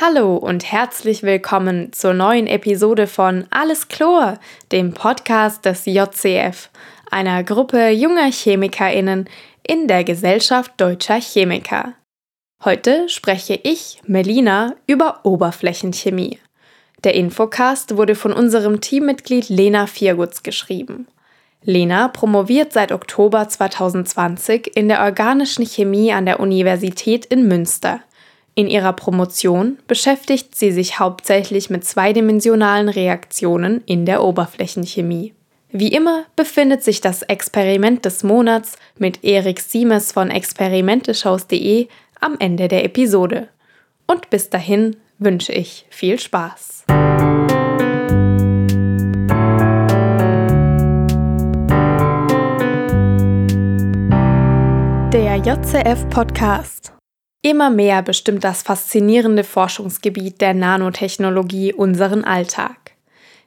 Hallo und herzlich willkommen zur neuen Episode von Alles Chlor, dem Podcast des JCF, einer Gruppe junger ChemikerInnen in der Gesellschaft deutscher Chemiker. Heute spreche ich, Melina, über Oberflächenchemie. Der Infocast wurde von unserem Teammitglied Lena Viergutz geschrieben. Lena promoviert seit Oktober 2020 in der organischen Chemie an der Universität in Münster. In ihrer Promotion beschäftigt sie sich hauptsächlich mit zweidimensionalen Reaktionen in der Oberflächenchemie. Wie immer befindet sich das Experiment des Monats mit Erik Siemes von experimenteshows.de am Ende der Episode. Und bis dahin wünsche ich viel Spaß. Der JCF Podcast Immer mehr bestimmt das faszinierende Forschungsgebiet der Nanotechnologie unseren Alltag.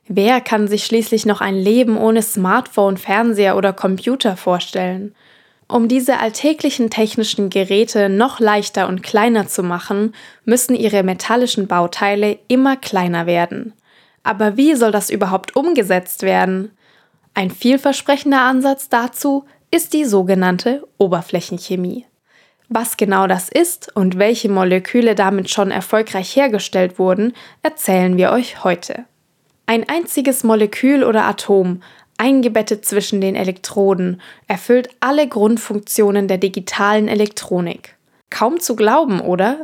Wer kann sich schließlich noch ein Leben ohne Smartphone, Fernseher oder Computer vorstellen? Um diese alltäglichen technischen Geräte noch leichter und kleiner zu machen, müssen ihre metallischen Bauteile immer kleiner werden. Aber wie soll das überhaupt umgesetzt werden? Ein vielversprechender Ansatz dazu ist die sogenannte Oberflächenchemie. Was genau das ist und welche Moleküle damit schon erfolgreich hergestellt wurden, erzählen wir euch heute. Ein einziges Molekül oder Atom, eingebettet zwischen den Elektroden, erfüllt alle Grundfunktionen der digitalen Elektronik. Kaum zu glauben, oder?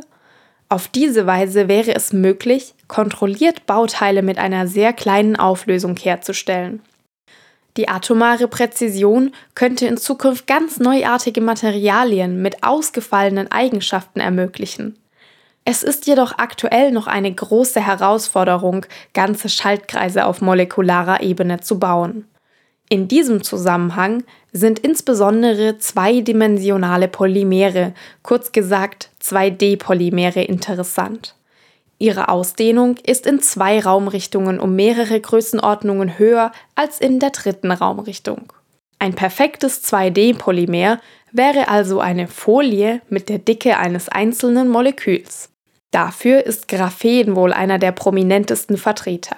Auf diese Weise wäre es möglich, kontrolliert Bauteile mit einer sehr kleinen Auflösung herzustellen. Die atomare Präzision könnte in Zukunft ganz neuartige Materialien mit ausgefallenen Eigenschaften ermöglichen. Es ist jedoch aktuell noch eine große Herausforderung, ganze Schaltkreise auf molekularer Ebene zu bauen. In diesem Zusammenhang sind insbesondere zweidimensionale Polymere, kurz gesagt 2D-Polymere interessant. Ihre Ausdehnung ist in zwei Raumrichtungen um mehrere Größenordnungen höher als in der dritten Raumrichtung. Ein perfektes 2D-Polymer wäre also eine Folie mit der Dicke eines einzelnen Moleküls. Dafür ist Graphen wohl einer der prominentesten Vertreter.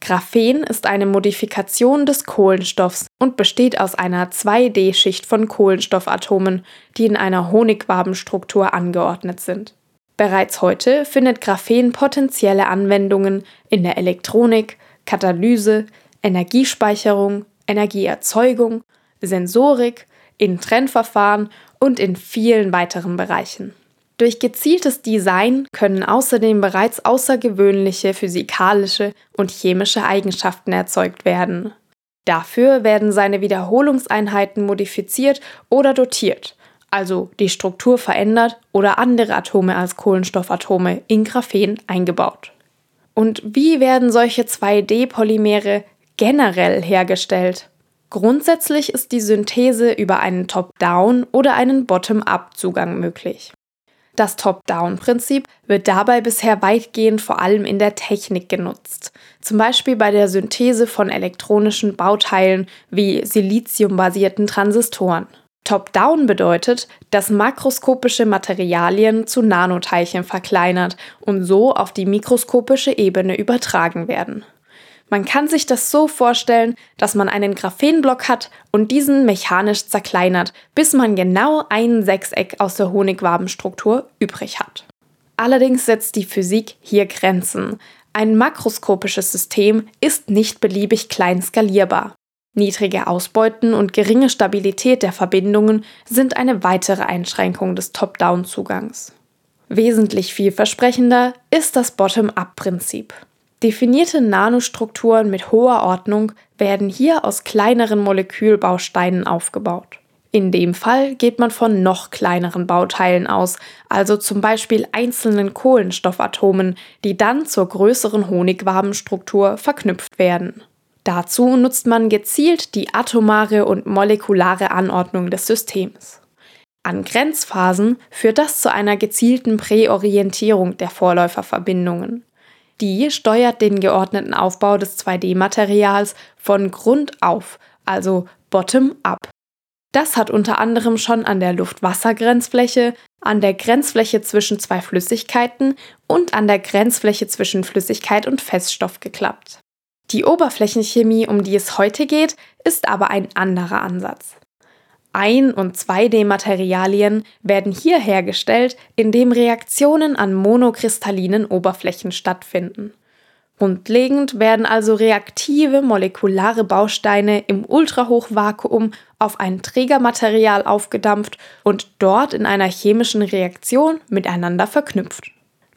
Graphen ist eine Modifikation des Kohlenstoffs und besteht aus einer 2D-Schicht von Kohlenstoffatomen, die in einer Honigwabenstruktur angeordnet sind. Bereits heute findet Graphen potenzielle Anwendungen in der Elektronik, Katalyse, Energiespeicherung, Energieerzeugung, Sensorik, in Trennverfahren und in vielen weiteren Bereichen. Durch gezieltes Design können außerdem bereits außergewöhnliche physikalische und chemische Eigenschaften erzeugt werden. Dafür werden seine Wiederholungseinheiten modifiziert oder dotiert, also die Struktur verändert oder andere Atome als Kohlenstoffatome in Graphen eingebaut. Und wie werden solche 2D-Polymere generell hergestellt? Grundsätzlich ist die Synthese über einen Top-Down- oder einen Bottom-Up-Zugang möglich. Das Top-Down-Prinzip wird dabei bisher weitgehend vor allem in der Technik genutzt, zum Beispiel bei der Synthese von elektronischen Bauteilen wie siliziumbasierten Transistoren. Top-Down bedeutet, dass makroskopische Materialien zu Nanoteilchen verkleinert und so auf die mikroskopische Ebene übertragen werden. Man kann sich das so vorstellen, dass man einen Graphenblock hat und diesen mechanisch zerkleinert, bis man genau ein Sechseck aus der Honigwabenstruktur übrig hat. Allerdings setzt die Physik hier Grenzen. Ein makroskopisches System ist nicht beliebig klein skalierbar. Niedrige Ausbeuten und geringe Stabilität der Verbindungen sind eine weitere Einschränkung des Top-Down-Zugangs. Wesentlich vielversprechender ist das Bottom-up-Prinzip. Definierte Nanostrukturen mit hoher Ordnung werden hier aus kleineren Molekülbausteinen aufgebaut. In dem Fall geht man von noch kleineren Bauteilen aus, also zum Beispiel einzelnen Kohlenstoffatomen, die dann zur größeren Honigwabenstruktur verknüpft werden. Dazu nutzt man gezielt die atomare und molekulare Anordnung des Systems. An Grenzphasen führt das zu einer gezielten Präorientierung der Vorläuferverbindungen. Die steuert den geordneten Aufbau des 2D-Materials von Grund auf, also bottom-up. Das hat unter anderem schon an der Luft-Wasser-Grenzfläche, an der Grenzfläche zwischen zwei Flüssigkeiten und an der Grenzfläche zwischen Flüssigkeit und Feststoff geklappt. Die Oberflächenchemie, um die es heute geht, ist aber ein anderer Ansatz. Ein- und 2D-Materialien werden hier hergestellt, indem Reaktionen an monokristallinen Oberflächen stattfinden. Grundlegend werden also reaktive molekulare Bausteine im Ultrahochvakuum auf ein Trägermaterial aufgedampft und dort in einer chemischen Reaktion miteinander verknüpft.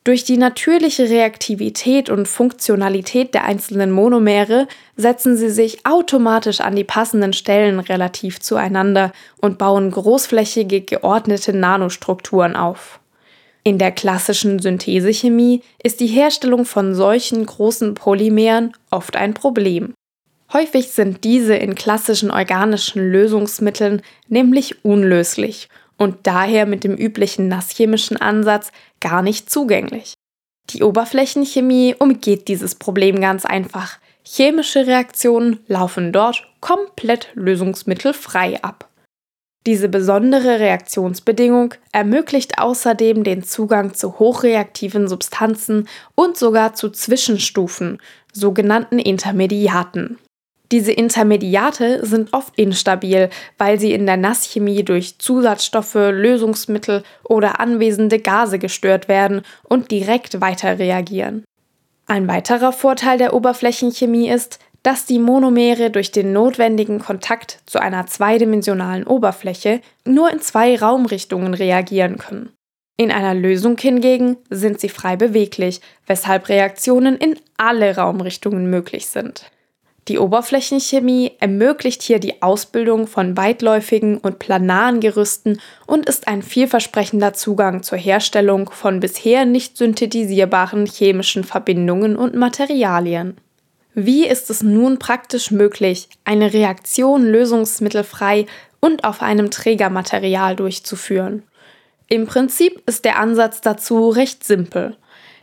Durch die natürliche Reaktivität und Funktionalität der einzelnen Monomere setzen sie sich automatisch an die passenden Stellen relativ zueinander und bauen großflächige geordnete Nanostrukturen auf. In der klassischen Synthesechemie ist die Herstellung von solchen großen Polymeren oft ein Problem. Häufig sind diese in klassischen organischen Lösungsmitteln nämlich unlöslich und daher mit dem üblichen nasschemischen Ansatz gar nicht zugänglich. Die Oberflächenchemie umgeht dieses Problem ganz einfach. Chemische Reaktionen laufen dort komplett lösungsmittelfrei ab. Diese besondere Reaktionsbedingung ermöglicht außerdem den Zugang zu hochreaktiven Substanzen und sogar zu Zwischenstufen, sogenannten Intermediaten. Diese Intermediate sind oft instabil, weil sie in der Nasschemie durch Zusatzstoffe, Lösungsmittel oder anwesende Gase gestört werden und direkt weiter reagieren. Ein weiterer Vorteil der Oberflächenchemie ist, dass die Monomere durch den notwendigen Kontakt zu einer zweidimensionalen Oberfläche nur in zwei Raumrichtungen reagieren können. In einer Lösung hingegen sind sie frei beweglich, weshalb Reaktionen in alle Raumrichtungen möglich sind. Die Oberflächenchemie ermöglicht hier die Ausbildung von weitläufigen und planaren Gerüsten und ist ein vielversprechender Zugang zur Herstellung von bisher nicht synthetisierbaren chemischen Verbindungen und Materialien. Wie ist es nun praktisch möglich, eine Reaktion lösungsmittelfrei und auf einem Trägermaterial durchzuführen? Im Prinzip ist der Ansatz dazu recht simpel.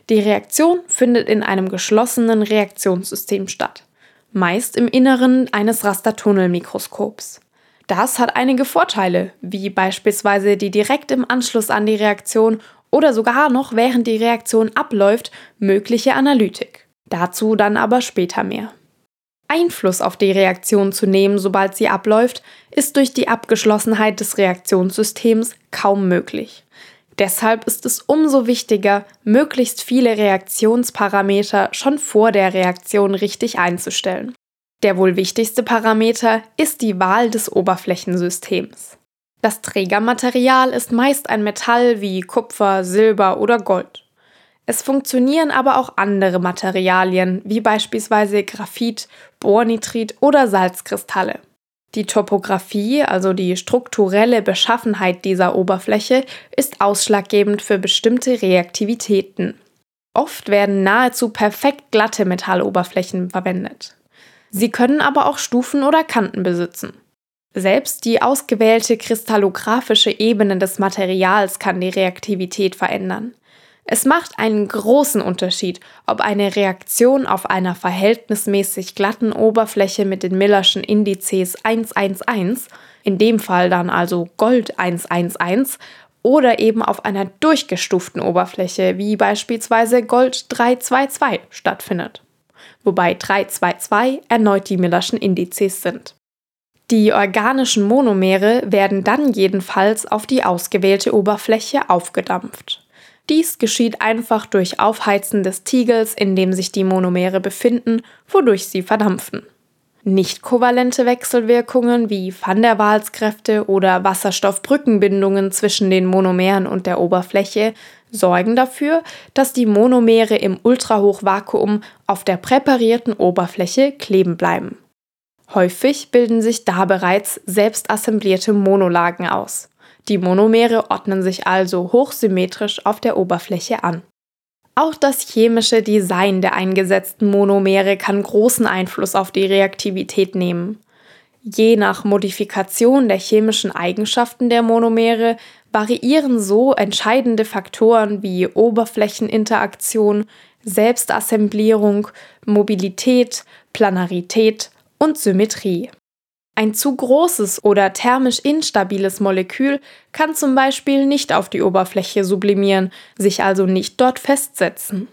Die Reaktion findet in einem geschlossenen Reaktionssystem statt meist im Inneren eines Rastertunnelmikroskops. Das hat einige Vorteile, wie beispielsweise die direkt im Anschluss an die Reaktion oder sogar noch während die Reaktion abläuft mögliche Analytik. Dazu dann aber später mehr. Einfluss auf die Reaktion zu nehmen, sobald sie abläuft, ist durch die Abgeschlossenheit des Reaktionssystems kaum möglich. Deshalb ist es umso wichtiger, möglichst viele Reaktionsparameter schon vor der Reaktion richtig einzustellen. Der wohl wichtigste Parameter ist die Wahl des Oberflächensystems. Das Trägermaterial ist meist ein Metall wie Kupfer, Silber oder Gold. Es funktionieren aber auch andere Materialien wie beispielsweise Graphit, Bornitrit oder Salzkristalle. Die Topographie, also die strukturelle Beschaffenheit dieser Oberfläche, ist ausschlaggebend für bestimmte Reaktivitäten. Oft werden nahezu perfekt glatte Metalloberflächen verwendet. Sie können aber auch Stufen oder Kanten besitzen. Selbst die ausgewählte kristallographische Ebene des Materials kann die Reaktivität verändern. Es macht einen großen Unterschied, ob eine Reaktion auf einer verhältnismäßig glatten Oberfläche mit den Millerschen Indizes 111, in dem Fall dann also Gold 111, oder eben auf einer durchgestuften Oberfläche wie beispielsweise Gold 322 stattfindet. Wobei 322 erneut die Millerschen Indizes sind. Die organischen Monomere werden dann jedenfalls auf die ausgewählte Oberfläche aufgedampft. Dies geschieht einfach durch Aufheizen des Tiegels, in dem sich die Monomere befinden, wodurch sie verdampfen. Nicht kovalente Wechselwirkungen wie Van der Waals-Kräfte oder Wasserstoffbrückenbindungen zwischen den Monomeren und der Oberfläche sorgen dafür, dass die Monomere im Ultrahochvakuum auf der präparierten Oberfläche kleben bleiben. Häufig bilden sich da bereits selbst assemblierte Monolagen aus. Die Monomere ordnen sich also hochsymmetrisch auf der Oberfläche an. Auch das chemische Design der eingesetzten Monomere kann großen Einfluss auf die Reaktivität nehmen. Je nach Modifikation der chemischen Eigenschaften der Monomere variieren so entscheidende Faktoren wie Oberflächeninteraktion, Selbstassemblierung, Mobilität, Planarität und Symmetrie. Ein zu großes oder thermisch instabiles Molekül kann zum Beispiel nicht auf die Oberfläche sublimieren, sich also nicht dort festsetzen.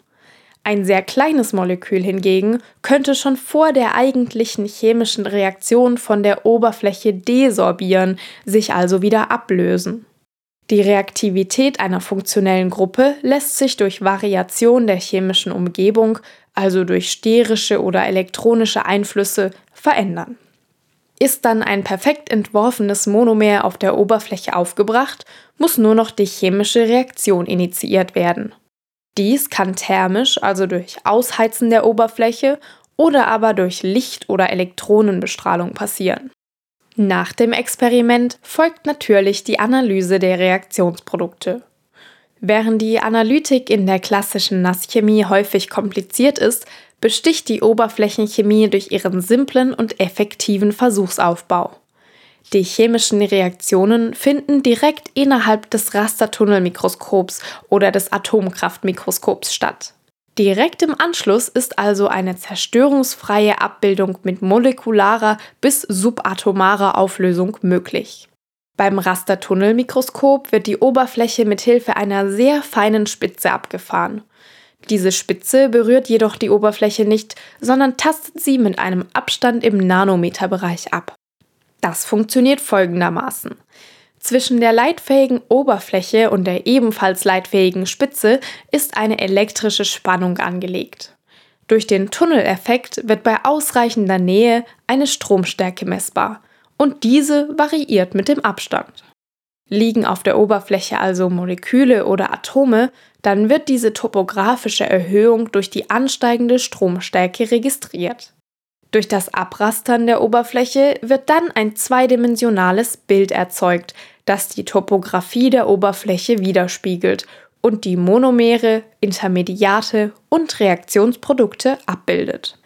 Ein sehr kleines Molekül hingegen könnte schon vor der eigentlichen chemischen Reaktion von der Oberfläche desorbieren, sich also wieder ablösen. Die Reaktivität einer funktionellen Gruppe lässt sich durch Variation der chemischen Umgebung, also durch sterische oder elektronische Einflüsse, verändern. Ist dann ein perfekt entworfenes Monomer auf der Oberfläche aufgebracht, muss nur noch die chemische Reaktion initiiert werden. Dies kann thermisch, also durch Ausheizen der Oberfläche, oder aber durch Licht- oder Elektronenbestrahlung passieren. Nach dem Experiment folgt natürlich die Analyse der Reaktionsprodukte. Während die Analytik in der klassischen Nasschemie häufig kompliziert ist, besticht die Oberflächenchemie durch ihren simplen und effektiven Versuchsaufbau. Die chemischen Reaktionen finden direkt innerhalb des Rastertunnelmikroskops oder des Atomkraftmikroskops statt. Direkt im Anschluss ist also eine zerstörungsfreie Abbildung mit molekularer bis subatomarer Auflösung möglich. Beim Rastertunnelmikroskop wird die Oberfläche mit Hilfe einer sehr feinen Spitze abgefahren. Diese Spitze berührt jedoch die Oberfläche nicht, sondern tastet sie mit einem Abstand im Nanometerbereich ab. Das funktioniert folgendermaßen. Zwischen der leitfähigen Oberfläche und der ebenfalls leitfähigen Spitze ist eine elektrische Spannung angelegt. Durch den Tunneleffekt wird bei ausreichender Nähe eine Stromstärke messbar und diese variiert mit dem Abstand. Liegen auf der Oberfläche also Moleküle oder Atome, dann wird diese topografische Erhöhung durch die ansteigende Stromstärke registriert. Durch das Abrastern der Oberfläche wird dann ein zweidimensionales Bild erzeugt, das die Topographie der Oberfläche widerspiegelt und die Monomere, Intermediate und Reaktionsprodukte abbildet.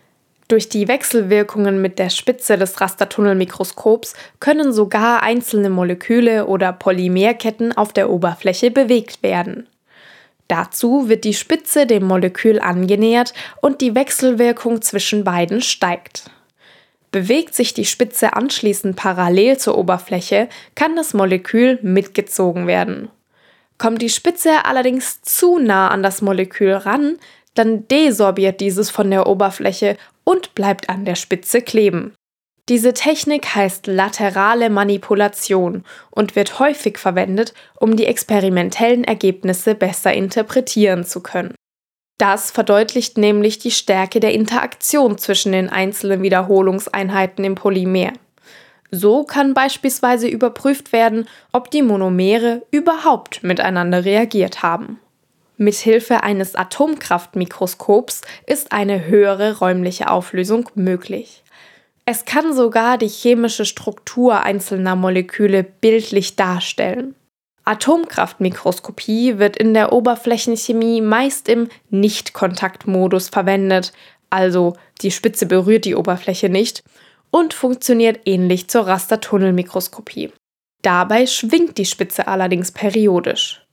Durch die Wechselwirkungen mit der Spitze des Rastertunnelmikroskops können sogar einzelne Moleküle oder Polymerketten auf der Oberfläche bewegt werden. Dazu wird die Spitze dem Molekül angenähert und die Wechselwirkung zwischen beiden steigt. Bewegt sich die Spitze anschließend parallel zur Oberfläche, kann das Molekül mitgezogen werden. Kommt die Spitze allerdings zu nah an das Molekül ran, dann desorbiert dieses von der Oberfläche und bleibt an der Spitze kleben. Diese Technik heißt laterale Manipulation und wird häufig verwendet, um die experimentellen Ergebnisse besser interpretieren zu können. Das verdeutlicht nämlich die Stärke der Interaktion zwischen den einzelnen Wiederholungseinheiten im Polymer. So kann beispielsweise überprüft werden, ob die Monomere überhaupt miteinander reagiert haben. Mithilfe eines Atomkraftmikroskops ist eine höhere räumliche Auflösung möglich. Es kann sogar die chemische Struktur einzelner Moleküle bildlich darstellen. Atomkraftmikroskopie wird in der Oberflächenchemie meist im Nichtkontaktmodus verwendet, also die Spitze berührt die Oberfläche nicht, und funktioniert ähnlich zur Rastertunnelmikroskopie. Dabei schwingt die Spitze allerdings periodisch.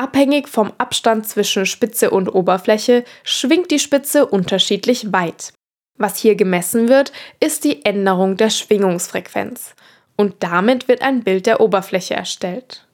Abhängig vom Abstand zwischen Spitze und Oberfläche schwingt die Spitze unterschiedlich weit. Was hier gemessen wird, ist die Änderung der Schwingungsfrequenz. Und damit wird ein Bild der Oberfläche erstellt.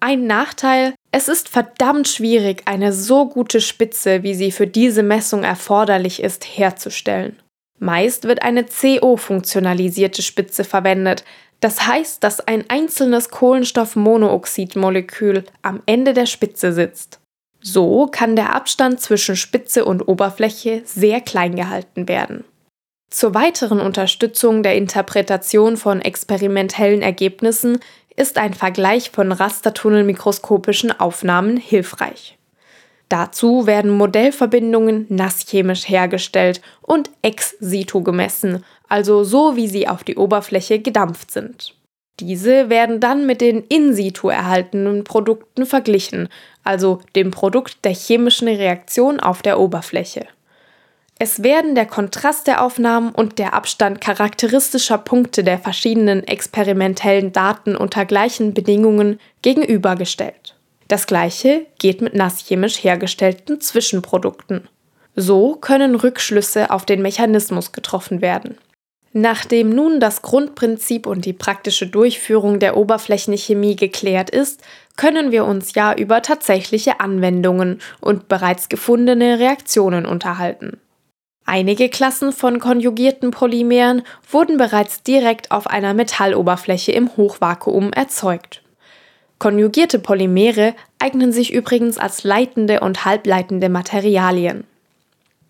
Ein Nachteil, es ist verdammt schwierig, eine so gute Spitze, wie sie für diese Messung erforderlich ist, herzustellen. Meist wird eine CO-funktionalisierte Spitze verwendet, das heißt, dass ein einzelnes Kohlenstoffmonooxidmolekül am Ende der Spitze sitzt. So kann der Abstand zwischen Spitze und Oberfläche sehr klein gehalten werden. Zur weiteren Unterstützung der Interpretation von experimentellen Ergebnissen ist ein Vergleich von rastertunnelmikroskopischen Aufnahmen hilfreich. Dazu werden Modellverbindungen nasschemisch hergestellt und ex situ gemessen, also so wie sie auf die Oberfläche gedampft sind. Diese werden dann mit den in situ erhaltenen Produkten verglichen, also dem Produkt der chemischen Reaktion auf der Oberfläche. Es werden der Kontrast der Aufnahmen und der Abstand charakteristischer Punkte der verschiedenen experimentellen Daten unter gleichen Bedingungen gegenübergestellt. Das gleiche geht mit nasschemisch hergestellten Zwischenprodukten. So können Rückschlüsse auf den Mechanismus getroffen werden. Nachdem nun das Grundprinzip und die praktische Durchführung der Oberflächenchemie geklärt ist, können wir uns ja über tatsächliche Anwendungen und bereits gefundene Reaktionen unterhalten. Einige Klassen von konjugierten Polymeren wurden bereits direkt auf einer Metalloberfläche im Hochvakuum erzeugt. Konjugierte Polymere eignen sich übrigens als leitende und halbleitende Materialien.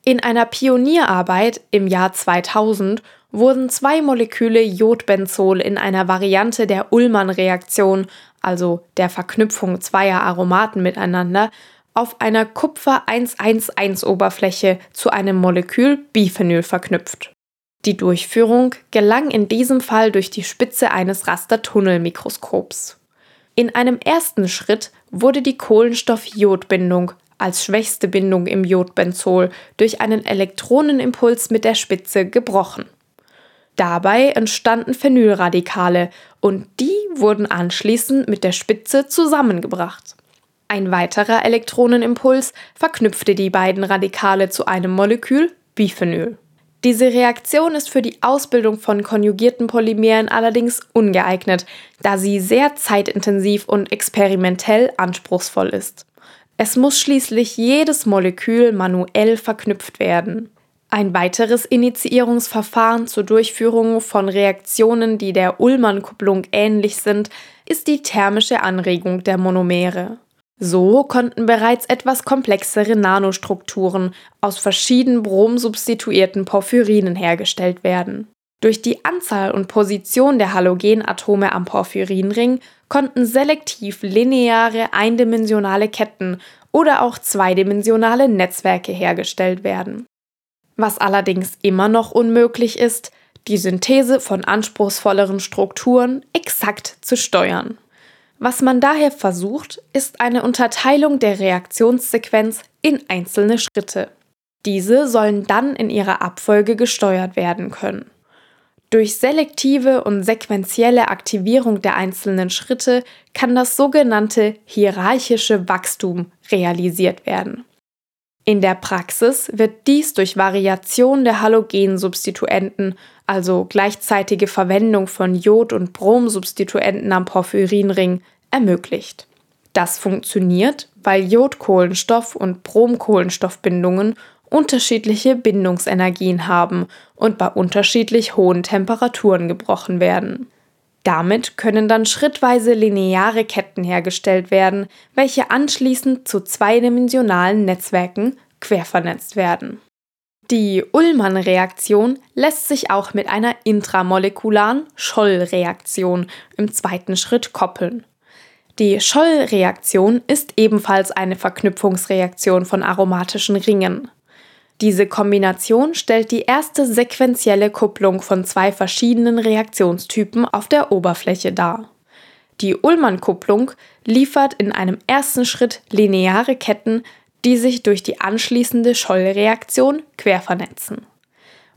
In einer Pionierarbeit im Jahr 2000 wurden zwei Moleküle Jodbenzol in einer Variante der Ullmann-Reaktion, also der Verknüpfung zweier Aromaten miteinander, auf einer Kupfer-111-Oberfläche zu einem Molekül Biphenyl verknüpft. Die Durchführung gelang in diesem Fall durch die Spitze eines Rastertunnelmikroskops. In einem ersten Schritt wurde die Kohlenstoff-Jod-Bindung als schwächste Bindung im Jodbenzol durch einen Elektronenimpuls mit der Spitze gebrochen. Dabei entstanden Phenylradikale und die wurden anschließend mit der Spitze zusammengebracht. Ein weiterer Elektronenimpuls verknüpfte die beiden Radikale zu einem Molekül Biphenyl. Diese Reaktion ist für die Ausbildung von konjugierten Polymeren allerdings ungeeignet, da sie sehr zeitintensiv und experimentell anspruchsvoll ist. Es muss schließlich jedes Molekül manuell verknüpft werden. Ein weiteres Initiierungsverfahren zur Durchführung von Reaktionen, die der Ullmann-Kupplung ähnlich sind, ist die thermische Anregung der Monomere. So konnten bereits etwas komplexere Nanostrukturen aus verschieden bromsubstituierten Porphyrinen hergestellt werden. Durch die Anzahl und Position der Halogenatome am Porphyrinring konnten selektiv lineare eindimensionale Ketten oder auch zweidimensionale Netzwerke hergestellt werden. Was allerdings immer noch unmöglich ist, die Synthese von anspruchsvolleren Strukturen exakt zu steuern. Was man daher versucht, ist eine Unterteilung der Reaktionssequenz in einzelne Schritte. Diese sollen dann in ihrer Abfolge gesteuert werden können. Durch selektive und sequentielle Aktivierung der einzelnen Schritte kann das sogenannte hierarchische Wachstum realisiert werden. In der Praxis wird dies durch Variation der Halogensubstituenten, also gleichzeitige Verwendung von Jod- und Bromsubstituenten am Porphyrinring, ermöglicht. Das funktioniert, weil Jodkohlenstoff- und Bromkohlenstoffbindungen unterschiedliche Bindungsenergien haben und bei unterschiedlich hohen Temperaturen gebrochen werden. Damit können dann schrittweise lineare Ketten hergestellt werden, welche anschließend zu zweidimensionalen Netzwerken quervernetzt werden. Die Ullmann-Reaktion lässt sich auch mit einer intramolekularen Scholl-Reaktion im zweiten Schritt koppeln. Die Scholl-Reaktion ist ebenfalls eine Verknüpfungsreaktion von aromatischen Ringen. Diese Kombination stellt die erste sequentielle Kupplung von zwei verschiedenen Reaktionstypen auf der Oberfläche dar. Die Ullmann-Kupplung liefert in einem ersten Schritt lineare Ketten, die sich durch die anschließende Schollreaktion quervernetzen.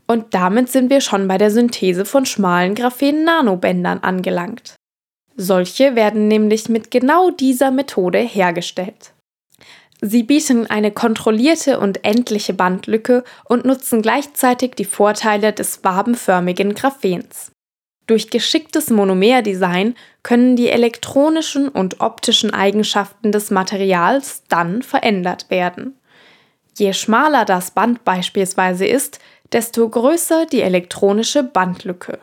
Und damit sind wir schon bei der Synthese von schmalen Graphen-Nanobändern angelangt. Solche werden nämlich mit genau dieser Methode hergestellt. Sie bieten eine kontrollierte und endliche Bandlücke und nutzen gleichzeitig die Vorteile des wabenförmigen Graphens. Durch geschicktes Monomerdesign können die elektronischen und optischen Eigenschaften des Materials dann verändert werden. Je schmaler das Band beispielsweise ist, desto größer die elektronische Bandlücke.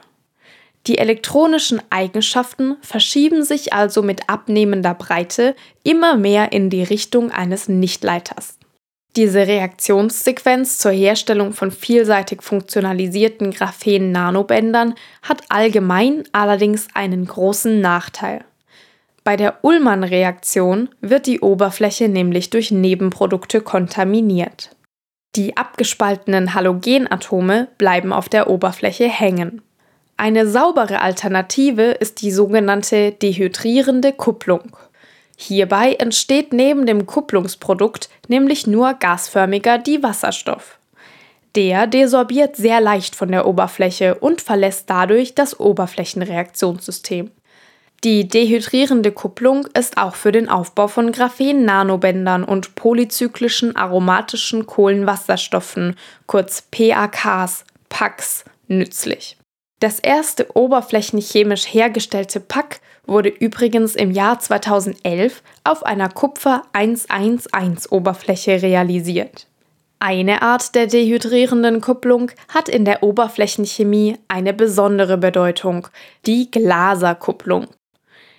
Die elektronischen Eigenschaften verschieben sich also mit abnehmender Breite immer mehr in die Richtung eines Nichtleiters. Diese Reaktionssequenz zur Herstellung von vielseitig funktionalisierten Graphen-Nanobändern hat allgemein allerdings einen großen Nachteil. Bei der Ullmann-Reaktion wird die Oberfläche nämlich durch Nebenprodukte kontaminiert. Die abgespaltenen Halogenatome bleiben auf der Oberfläche hängen. Eine saubere Alternative ist die sogenannte dehydrierende Kupplung. Hierbei entsteht neben dem Kupplungsprodukt nämlich nur gasförmiger Diwasserstoff. Der desorbiert sehr leicht von der Oberfläche und verlässt dadurch das Oberflächenreaktionssystem. Die dehydrierende Kupplung ist auch für den Aufbau von Graphen-Nanobändern und polyzyklischen aromatischen Kohlenwasserstoffen, kurz PAKs, PACs, nützlich. Das erste oberflächenchemisch hergestellte Pack wurde übrigens im Jahr 2011 auf einer Kupfer 111 Oberfläche realisiert. Eine Art der dehydrierenden Kupplung hat in der Oberflächenchemie eine besondere Bedeutung, die Glaserkupplung.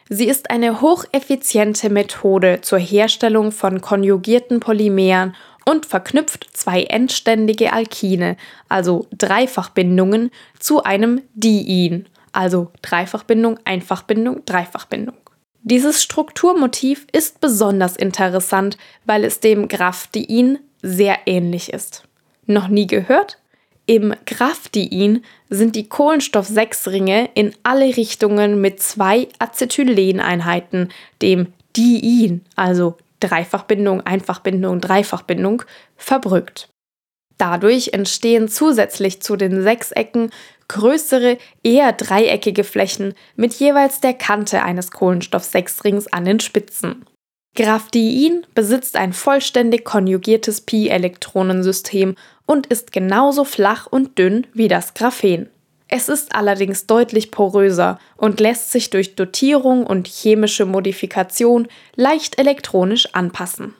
Sie ist eine hocheffiziente Methode zur Herstellung von konjugierten Polymeren und verknüpft zwei endständige Alkine, also Dreifachbindungen, zu einem Diin, also Dreifachbindung, Einfachbindung, Dreifachbindung. Dieses Strukturmotiv ist besonders interessant, weil es dem Graphdien sehr ähnlich ist. Noch nie gehört? Im Graphdien sind die Kohlenstoff-6-Ringe in alle Richtungen mit zwei Acetyleneinheiten, dem Diin, also Dreifachbindung, Einfachbindung, Dreifachbindung, verbrückt. Dadurch entstehen zusätzlich zu den Sechsecken größere, eher dreieckige Flächen mit jeweils der Kante eines Kohlenstoff-6-Rings an den Spitzen. Graphdien besitzt ein vollständig konjugiertes Pi-Elektronensystem und ist genauso flach und dünn wie das Graphen. Es ist allerdings deutlich poröser und lässt sich durch Dotierung und chemische Modifikation leicht elektronisch anpassen.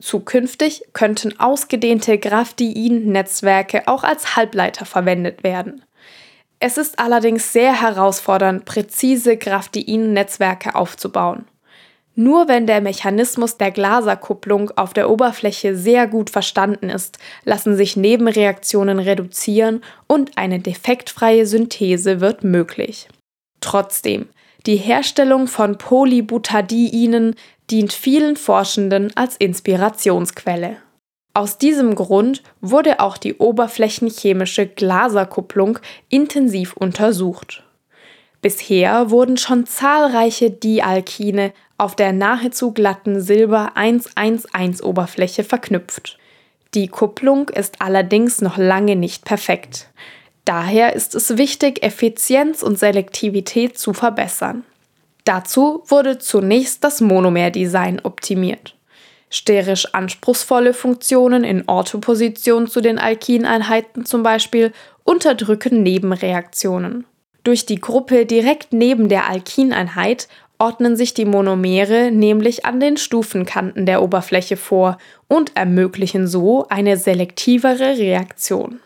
Zukünftig könnten ausgedehnte Graphdien-Netzwerke auch als Halbleiter verwendet werden. Es ist allerdings sehr herausfordernd, präzise Graphdien-Netzwerke aufzubauen. Nur wenn der Mechanismus der Glaserkupplung auf der Oberfläche sehr gut verstanden ist, lassen sich Nebenreaktionen reduzieren und eine defektfreie Synthese wird möglich. Trotzdem, die Herstellung von Polybutadienen dient vielen Forschenden als Inspirationsquelle. Aus diesem Grund wurde auch die oberflächenchemische Glaserkupplung intensiv untersucht. Bisher wurden schon zahlreiche Dialkine auf der nahezu glatten Silber-111-Oberfläche verknüpft. Die Kupplung ist allerdings noch lange nicht perfekt. Daher ist es wichtig, Effizienz und Selektivität zu verbessern. Dazu wurde zunächst das Monomer-Design optimiert. Sterisch anspruchsvolle Funktionen in Orthoposition zu den Alkineinheiten zum Beispiel unterdrücken Nebenreaktionen. Durch die Gruppe direkt neben der Alkineinheit ordnen sich die Monomere nämlich an den Stufenkanten der Oberfläche vor und ermöglichen so eine selektivere Reaktion.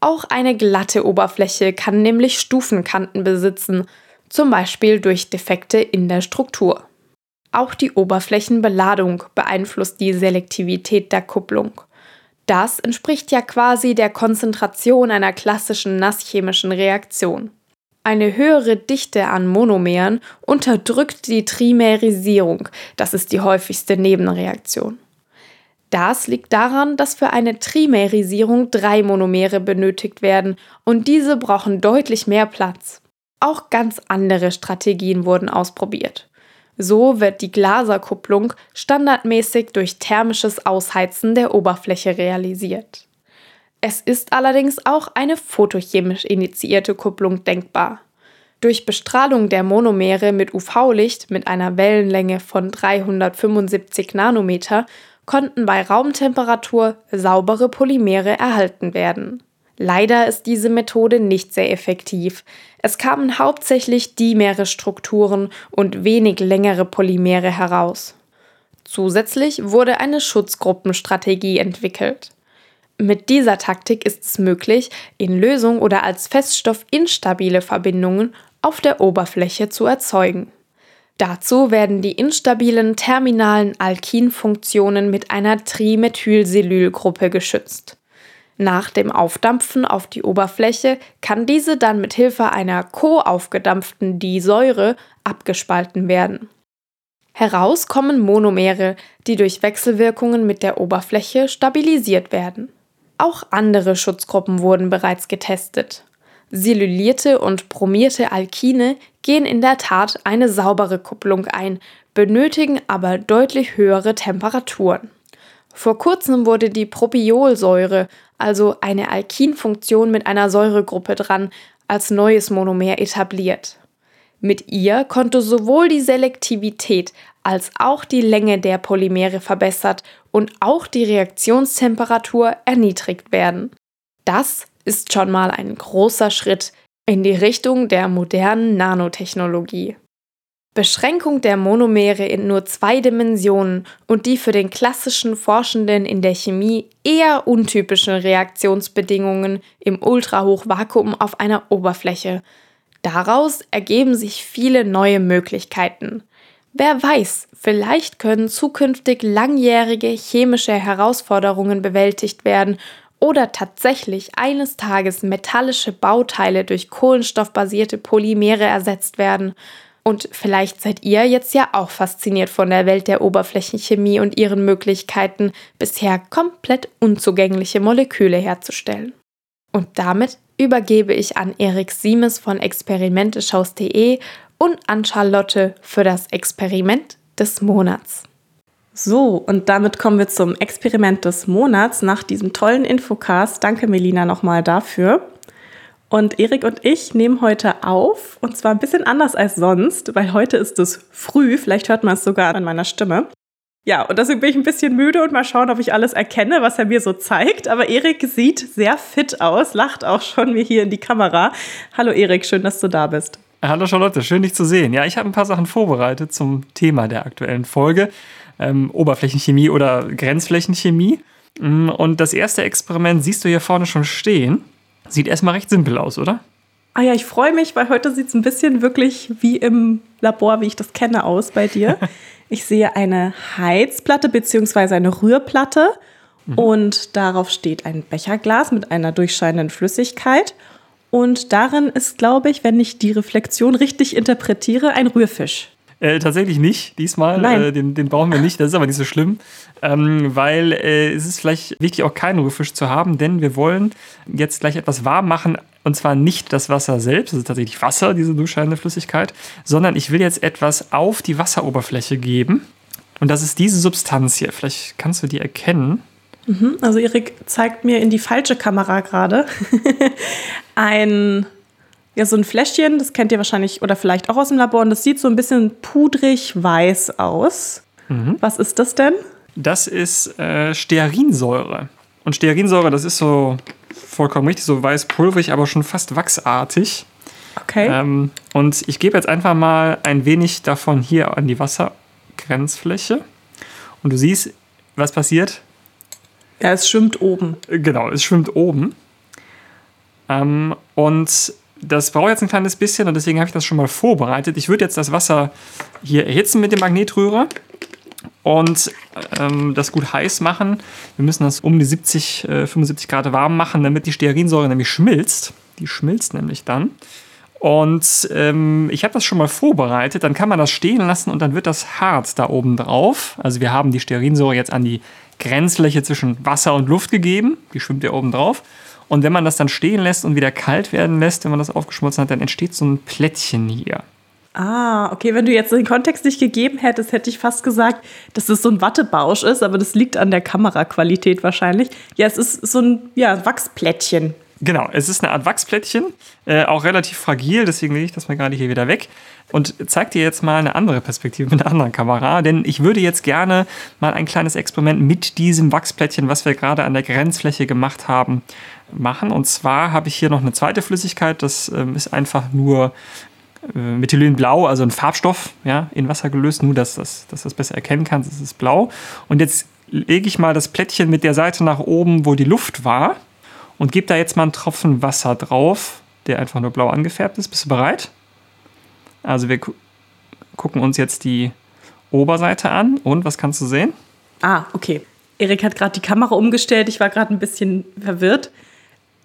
Auch eine glatte Oberfläche kann nämlich Stufenkanten besitzen, zum Beispiel durch Defekte in der Struktur. Auch die Oberflächenbeladung beeinflusst die Selektivität der Kupplung. Das entspricht ja quasi der Konzentration einer klassischen nasschemischen Reaktion. Eine höhere Dichte an Monomeren unterdrückt die Trimerisierung, das ist die häufigste Nebenreaktion. Das liegt daran, dass für eine Trimerisierung drei Monomere benötigt werden und diese brauchen deutlich mehr Platz. Auch ganz andere Strategien wurden ausprobiert. So wird die Glaserkupplung standardmäßig durch thermisches Ausheizen der Oberfläche realisiert. Es ist allerdings auch eine photochemisch initiierte Kupplung denkbar. Durch Bestrahlung der Monomere mit UV-Licht mit einer Wellenlänge von 375 Nanometer konnten bei Raumtemperatur saubere Polymere erhalten werden. Leider ist diese Methode nicht sehr effektiv. Es kamen hauptsächlich dimere Strukturen und wenig längere Polymere heraus. Zusätzlich wurde eine Schutzgruppenstrategie entwickelt. Mit dieser Taktik ist es möglich, in Lösung oder als Feststoff instabile Verbindungen auf der Oberfläche zu erzeugen. Dazu werden die instabilen terminalen Alkinfunktionen mit einer Trimethylselylgruppe geschützt. Nach dem Aufdampfen auf die Oberfläche kann diese dann mit Hilfe einer co-aufgedampften Disäure abgespalten werden. Heraus kommen Monomere, die durch Wechselwirkungen mit der Oberfläche stabilisiert werden. Auch andere Schutzgruppen wurden bereits getestet. Silylierte und bromierte Alkine gehen in der Tat eine saubere Kupplung ein, benötigen aber deutlich höhere Temperaturen. Vor kurzem wurde die Propiolsäure, also eine Alkinfunktion mit einer Säuregruppe dran, als neues Monomer etabliert. Mit ihr konnte sowohl die Selektivität als auch die Länge der Polymere verbessert und auch die Reaktionstemperatur erniedrigt werden. Das ist schon mal ein großer Schritt in die Richtung der modernen Nanotechnologie. Beschränkung der Monomere in nur zwei Dimensionen und die für den klassischen Forschenden in der Chemie eher untypischen Reaktionsbedingungen im Ultrahochvakuum auf einer Oberfläche. Daraus ergeben sich viele neue Möglichkeiten. Wer weiß, vielleicht können zukünftig langjährige chemische Herausforderungen bewältigt werden oder tatsächlich eines Tages metallische Bauteile durch kohlenstoffbasierte Polymere ersetzt werden. Und vielleicht seid ihr jetzt ja auch fasziniert von der Welt der Oberflächenchemie und ihren Möglichkeiten, bisher komplett unzugängliche Moleküle herzustellen. Und damit übergebe ich an Erik Siemes von experimenteschaus.de und an Charlotte für das Experiment des Monats. So, und damit kommen wir zum Experiment des Monats nach diesem tollen Infocast. Danke, Melina, nochmal dafür. Und Erik und ich nehmen heute auf, und zwar ein bisschen anders als sonst, weil heute ist es früh, vielleicht hört man es sogar an meiner Stimme. Ja, und deswegen bin ich ein bisschen müde und mal schauen, ob ich alles erkenne, was er mir so zeigt. Aber Erik sieht sehr fit aus, lacht auch schon mir hier in die Kamera. Hallo Erik, schön, dass du da bist. Hallo Charlotte, schön dich zu sehen. Ja, ich habe ein paar Sachen vorbereitet zum Thema der aktuellen Folge. Ähm, Oberflächenchemie oder Grenzflächenchemie. Mm, und das erste Experiment siehst du hier vorne schon stehen. Sieht erstmal recht simpel aus, oder? Ah ja, ich freue mich, weil heute sieht es ein bisschen wirklich wie im Labor, wie ich das kenne, aus bei dir. ich sehe eine Heizplatte bzw. eine Rührplatte mhm. und darauf steht ein Becherglas mit einer durchscheinenden Flüssigkeit. Und darin ist, glaube ich, wenn ich die Reflexion richtig interpretiere, ein Rührfisch. Äh, tatsächlich nicht, diesmal. Nein. Äh, den, den, brauchen wir nicht, das ist aber nicht so schlimm. Ähm, weil äh, es ist vielleicht wichtig, auch keinen Rührfisch zu haben, denn wir wollen jetzt gleich etwas warm machen. Und zwar nicht das Wasser selbst, das ist tatsächlich Wasser, diese durchscheinende Flüssigkeit, sondern ich will jetzt etwas auf die Wasseroberfläche geben. Und das ist diese Substanz hier. Vielleicht kannst du die erkennen. Mhm, also Erik zeigt mir in die falsche Kamera gerade ein ja, so ein Fläschchen, das kennt ihr wahrscheinlich oder vielleicht auch aus dem Labor und das sieht so ein bisschen pudrig weiß aus. Mhm. Was ist das denn? Das ist äh, Stearinsäure. Und Stearinsäure, das ist so vollkommen richtig, so weiß pulverig, aber schon fast wachsartig. Okay. Ähm, und ich gebe jetzt einfach mal ein wenig davon hier an die Wassergrenzfläche. Und du siehst, was passiert? Ja, es schwimmt oben. Genau, es schwimmt oben. Ähm, und das braucht jetzt ein kleines bisschen und deswegen habe ich das schon mal vorbereitet. Ich würde jetzt das Wasser hier erhitzen mit dem Magnetrührer und ähm, das gut heiß machen. Wir müssen das um die 70, äh, 75 Grad warm machen, damit die Stearinsäure nämlich schmilzt. Die schmilzt nämlich dann. Und ähm, ich habe das schon mal vorbereitet. Dann kann man das stehen lassen und dann wird das hart da oben drauf. Also wir haben die Stearinsäure jetzt an die Grenzfläche zwischen Wasser und Luft gegeben. Die schwimmt ja oben drauf. Und wenn man das dann stehen lässt und wieder kalt werden lässt, wenn man das aufgeschmolzen hat, dann entsteht so ein Plättchen hier. Ah, okay, wenn du jetzt den Kontext nicht gegeben hättest, hätte ich fast gesagt, dass es so ein Wattebausch ist, aber das liegt an der Kameraqualität wahrscheinlich. Ja, es ist so ein ja, Wachsplättchen. Genau, es ist eine Art Wachsplättchen, äh, auch relativ fragil, deswegen lege ich das mal gerade hier wieder weg und zeige dir jetzt mal eine andere Perspektive mit einer anderen Kamera, denn ich würde jetzt gerne mal ein kleines Experiment mit diesem Wachsplättchen, was wir gerade an der Grenzfläche gemacht haben, machen. Und zwar habe ich hier noch eine zweite Flüssigkeit, das ähm, ist einfach nur äh, Methylynblau, also ein Farbstoff, ja, in Wasser gelöst, nur dass, das, dass das besser erkennen kann, das ist blau. Und jetzt lege ich mal das Plättchen mit der Seite nach oben, wo die Luft war, und gebe da jetzt mal einen Tropfen Wasser drauf, der einfach nur blau angefärbt ist. Bist du bereit? Also wir gu gucken uns jetzt die Oberseite an und was kannst du sehen? Ah, okay. Erik hat gerade die Kamera umgestellt. Ich war gerade ein bisschen verwirrt.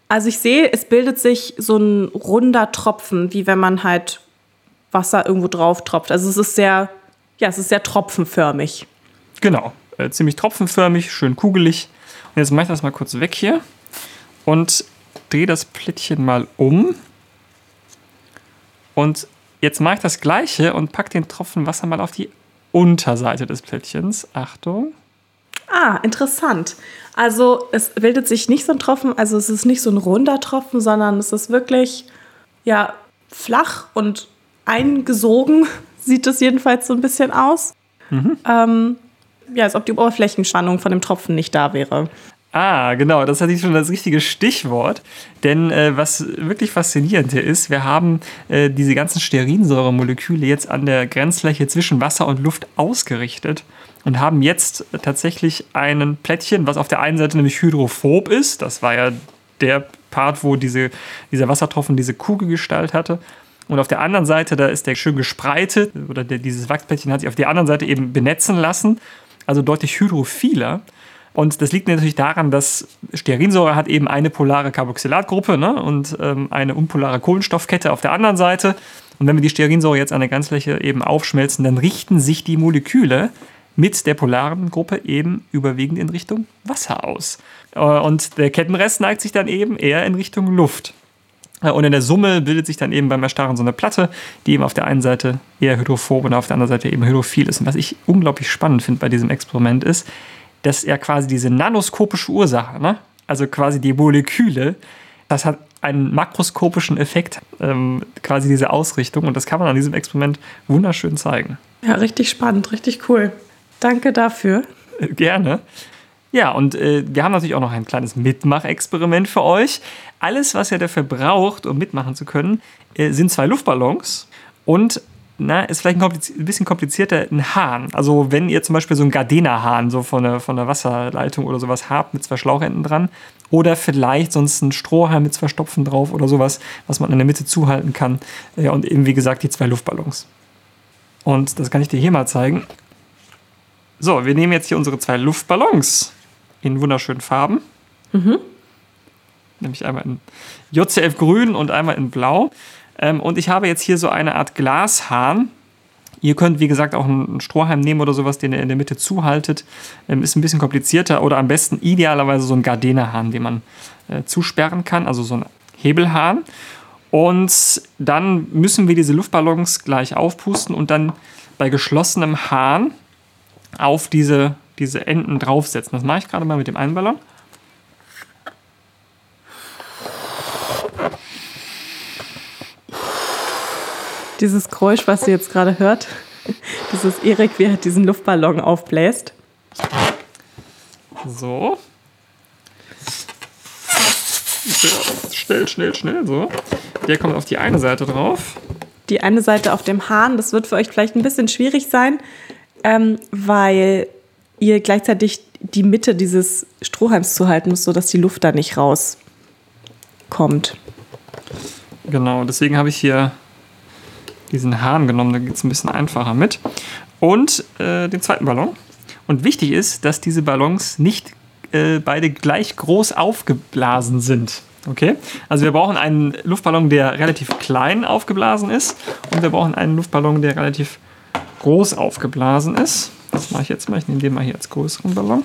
Also ich sehe, es bildet sich so ein runder Tropfen, wie wenn man halt Wasser irgendwo drauf tropft. Also es ist sehr, ja, es ist sehr tropfenförmig. Genau, äh, ziemlich tropfenförmig, schön kugelig. Und jetzt mache ich das mal kurz weg hier und drehe das Plättchen mal um. Und jetzt mache ich das gleiche und packe den Tropfen Wasser mal auf die Unterseite des Plättchens. Achtung. Ah, interessant. Also es bildet sich nicht so ein Tropfen, also es ist nicht so ein runder Tropfen, sondern es ist wirklich ja flach und eingesogen, sieht es jedenfalls so ein bisschen aus. Mhm. Ähm, ja, als ob die Oberflächenspannung von dem Tropfen nicht da wäre. Ah, genau, das hatte ich schon das richtige Stichwort. Denn äh, was wirklich faszinierend hier ist, wir haben äh, diese ganzen Sterinsäuremoleküle jetzt an der Grenzfläche zwischen Wasser und Luft ausgerichtet und haben jetzt tatsächlich ein Plättchen, was auf der einen Seite nämlich hydrophob ist. Das war ja der Part, wo diese, dieser Wassertropfen diese Kugelgestalt hatte. Und auf der anderen Seite, da ist der schön gespreitet oder der, dieses Wachsplättchen hat sich auf der anderen Seite eben benetzen lassen, also deutlich hydrophiler. Und das liegt natürlich daran, dass Stearinsäure hat eben eine polare Carboxylatgruppe ne, und ähm, eine unpolare Kohlenstoffkette auf der anderen Seite. Und wenn wir die Stearinsäure jetzt an der Ganzfläche eben aufschmelzen, dann richten sich die Moleküle mit der polaren Gruppe eben überwiegend in Richtung Wasser aus. Äh, und der Kettenrest neigt sich dann eben eher in Richtung Luft. Äh, und in der Summe bildet sich dann eben beim Erstarren so eine Platte, die eben auf der einen Seite eher hydrophob und auf der anderen Seite eben hydrophil ist. Und was ich unglaublich spannend finde bei diesem Experiment ist, dass er quasi diese nanoskopische Ursache, ne? also quasi die Moleküle, das hat einen makroskopischen Effekt, ähm, quasi diese Ausrichtung. Und das kann man an diesem Experiment wunderschön zeigen. Ja, richtig spannend, richtig cool. Danke dafür. Äh, gerne. Ja, und äh, wir haben natürlich auch noch ein kleines Mitmachexperiment für euch. Alles, was ihr dafür braucht, um mitmachen zu können, äh, sind zwei Luftballons und na, ist vielleicht ein, kompliz ein, bisschen komplizierter, ein Hahn. Also wenn ihr zum Beispiel so einen Gardena-Hahn so von der, von der Wasserleitung oder sowas habt mit zwei Schlauchenden dran oder vielleicht sonst einen Strohhalm mit zwei Stopfen drauf oder sowas, was man in der Mitte zuhalten kann ja, und eben wie gesagt die zwei Luftballons. Und das kann ich dir hier mal zeigen. So, wir nehmen jetzt hier unsere zwei Luftballons in wunderschönen Farben. Mhm. Nämlich einmal in JCF grün und einmal in blau. Ähm, und ich habe jetzt hier so eine Art Glashahn. Ihr könnt, wie gesagt, auch einen Strohhalm nehmen oder sowas, den ihr in der Mitte zuhaltet. Ähm, ist ein bisschen komplizierter oder am besten idealerweise so ein Gardena-Hahn, den man äh, zusperren kann, also so ein Hebelhahn. Und dann müssen wir diese Luftballons gleich aufpusten und dann bei geschlossenem Hahn auf diese, diese Enden draufsetzen. Das mache ich gerade mal mit dem einen Ballon. Dieses Geräusch, was ihr jetzt gerade hört, das ist Erik, wie er diesen Luftballon aufbläst. So. Schnell, schnell, schnell, so. Der kommt auf die eine Seite drauf. Die eine Seite auf dem Hahn, das wird für euch vielleicht ein bisschen schwierig sein, ähm, weil ihr gleichzeitig die Mitte dieses Strohhalms zu halten müsst, sodass die Luft da nicht rauskommt. Genau, deswegen habe ich hier diesen Hahn genommen, da geht es ein bisschen einfacher mit. Und äh, den zweiten Ballon. Und wichtig ist, dass diese Ballons nicht äh, beide gleich groß aufgeblasen sind. Okay? Also wir brauchen einen Luftballon, der relativ klein aufgeblasen ist und wir brauchen einen Luftballon, der relativ groß aufgeblasen ist. Das mache ich jetzt mal. Ich nehme den mal hier als größeren Ballon.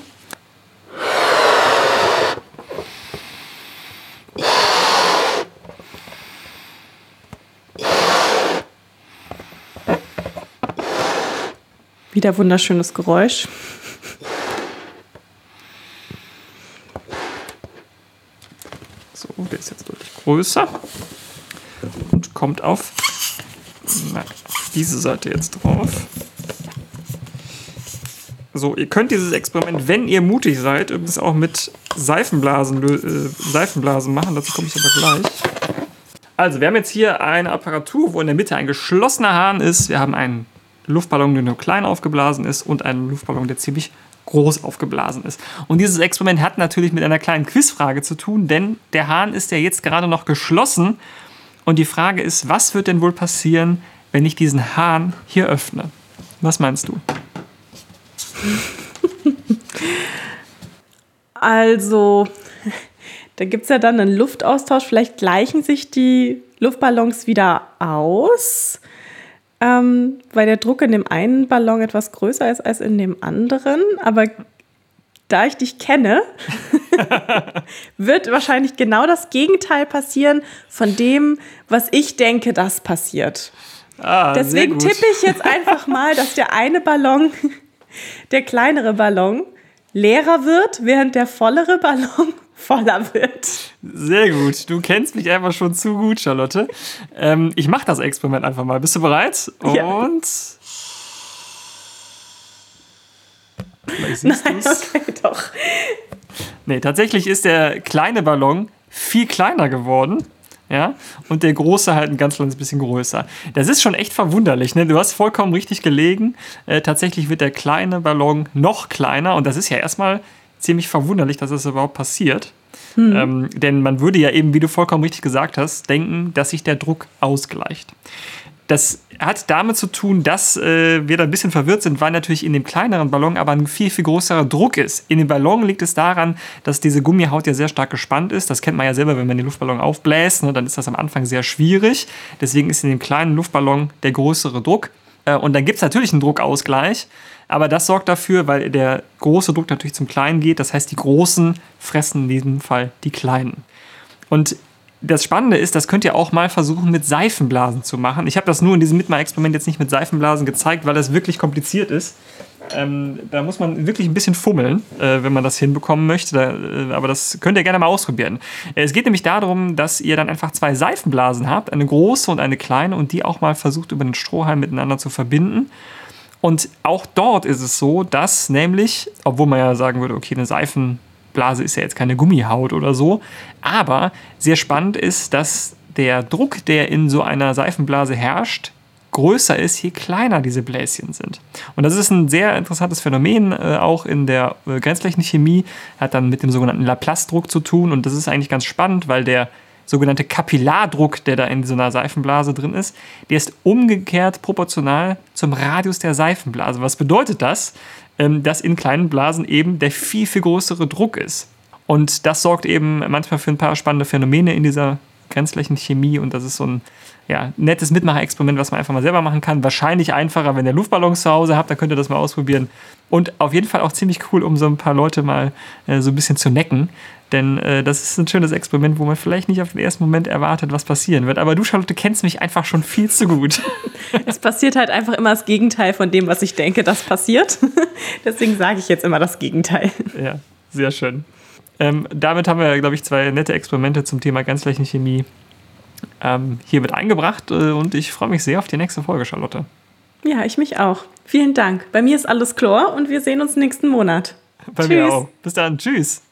Wieder wunderschönes Geräusch. So, der ist jetzt deutlich größer und kommt auf na, diese Seite jetzt drauf. So, ihr könnt dieses Experiment, wenn ihr mutig seid, übrigens auch mit Seifenblasen, äh, Seifenblasen machen. Dazu komme ich aber gleich. Also, wir haben jetzt hier eine Apparatur, wo in der Mitte ein geschlossener Hahn ist. Wir haben einen Luftballon, der nur klein aufgeblasen ist und einen Luftballon, der ziemlich groß aufgeblasen ist. Und dieses Experiment hat natürlich mit einer kleinen Quizfrage zu tun, denn der Hahn ist ja jetzt gerade noch geschlossen und die Frage ist, was wird denn wohl passieren, wenn ich diesen Hahn hier öffne? Was meinst du? Also, da gibt es ja dann einen Luftaustausch. Vielleicht gleichen sich die Luftballons wieder aus ähm, weil der Druck in dem einen Ballon etwas größer ist als in dem anderen. Aber da ich dich kenne, wird wahrscheinlich genau das Gegenteil passieren von dem, was ich denke, das passiert. Ah, Deswegen tippe ich jetzt einfach mal, dass der eine Ballon, der kleinere Ballon, leerer wird, während der vollere Ballon voller wird. Sehr gut. Du kennst mich einfach schon zu gut, Charlotte. Ähm, ich mache das Experiment einfach mal. Bist du bereit? Ja. Und. Nein, okay, doch. nee, tatsächlich ist der kleine Ballon viel kleiner geworden. Ja, und der große halt ein ganz kleines bisschen größer. Das ist schon echt verwunderlich. Ne? Du hast vollkommen richtig gelegen. Äh, tatsächlich wird der kleine Ballon noch kleiner und das ist ja erstmal ziemlich verwunderlich, dass das überhaupt passiert. Hm. Ähm, denn man würde ja eben, wie du vollkommen richtig gesagt hast, denken, dass sich der Druck ausgleicht. Das hat damit zu tun, dass äh, wir da ein bisschen verwirrt sind, weil natürlich in dem kleineren Ballon aber ein viel, viel größerer Druck ist. In dem Ballon liegt es daran, dass diese Gummihaut ja sehr stark gespannt ist. Das kennt man ja selber, wenn man den Luftballon aufbläst, ne, dann ist das am Anfang sehr schwierig. Deswegen ist in dem kleinen Luftballon der größere Druck. Äh, und dann gibt es natürlich einen Druckausgleich. Aber das sorgt dafür, weil der große Druck natürlich zum Kleinen geht. Das heißt, die Großen fressen in diesem Fall die Kleinen. Und das Spannende ist, das könnt ihr auch mal versuchen mit Seifenblasen zu machen. Ich habe das nur in diesem Mitmach-Experiment jetzt nicht mit Seifenblasen gezeigt, weil das wirklich kompliziert ist. Ähm, da muss man wirklich ein bisschen fummeln, äh, wenn man das hinbekommen möchte. Da, äh, aber das könnt ihr gerne mal ausprobieren. Es geht nämlich darum, dass ihr dann einfach zwei Seifenblasen habt, eine große und eine kleine, und die auch mal versucht über den Strohhalm miteinander zu verbinden. Und auch dort ist es so, dass nämlich, obwohl man ja sagen würde, okay, eine Seifenblase ist ja jetzt keine Gummihaut oder so, aber sehr spannend ist, dass der Druck, der in so einer Seifenblase herrscht, größer ist, je kleiner diese Bläschen sind. Und das ist ein sehr interessantes Phänomen, äh, auch in der äh, Grenzflächenchemie, hat dann mit dem sogenannten Laplace-Druck zu tun. Und das ist eigentlich ganz spannend, weil der sogenannte Kapillardruck, der da in so einer Seifenblase drin ist, der ist umgekehrt proportional zum Radius der Seifenblase. Was bedeutet das? Ähm, dass in kleinen Blasen eben der viel, viel größere Druck ist. Und das sorgt eben manchmal für ein paar spannende Phänomene in dieser Grenzflächenchemie und das ist so ein ja, nettes Mitmacher-Experiment, was man einfach mal selber machen kann. Wahrscheinlich einfacher, wenn ihr Luftballons zu Hause habt, dann könnt ihr das mal ausprobieren. Und auf jeden Fall auch ziemlich cool, um so ein paar Leute mal äh, so ein bisschen zu necken. Denn äh, das ist ein schönes Experiment, wo man vielleicht nicht auf den ersten Moment erwartet, was passieren wird. Aber du, Charlotte, kennst mich einfach schon viel zu gut. Es passiert halt einfach immer das Gegenteil von dem, was ich denke, das passiert. Deswegen sage ich jetzt immer das Gegenteil. Ja, sehr schön. Ähm, damit haben wir, glaube ich, zwei nette Experimente zum Thema Ganzflächenchemie ähm, hier mit eingebracht äh, und ich freue mich sehr auf die nächste Folge, Charlotte. Ja, ich mich auch. Vielen Dank. Bei mir ist alles Chlor und wir sehen uns nächsten Monat. Bei Tschüss. mir auch. Bis dann. Tschüss.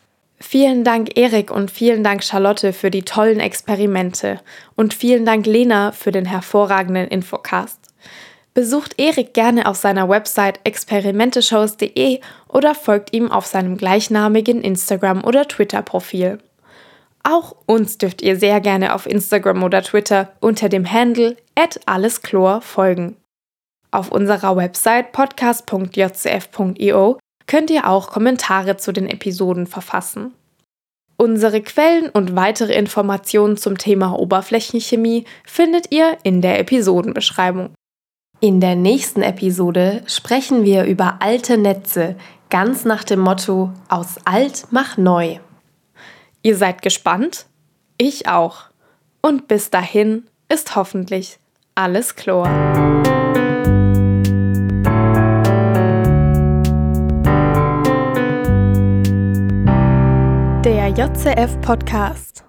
Vielen Dank, Erik, und vielen Dank, Charlotte, für die tollen Experimente. Und vielen Dank, Lena, für den hervorragenden Infocast. Besucht Erik gerne auf seiner Website experimenteshows.de oder folgt ihm auf seinem gleichnamigen Instagram- oder Twitter-Profil. Auch uns dürft ihr sehr gerne auf Instagram oder Twitter unter dem Handle @alleschlor folgen. Auf unserer Website podcast.jcf.io könnt ihr auch Kommentare zu den Episoden verfassen. Unsere Quellen und weitere Informationen zum Thema Oberflächenchemie findet ihr in der Episodenbeschreibung. In der nächsten Episode sprechen wir über alte Netze, ganz nach dem Motto aus alt mach neu. Ihr seid gespannt? Ich auch. Und bis dahin ist hoffentlich alles Chlor. Der JCF Podcast.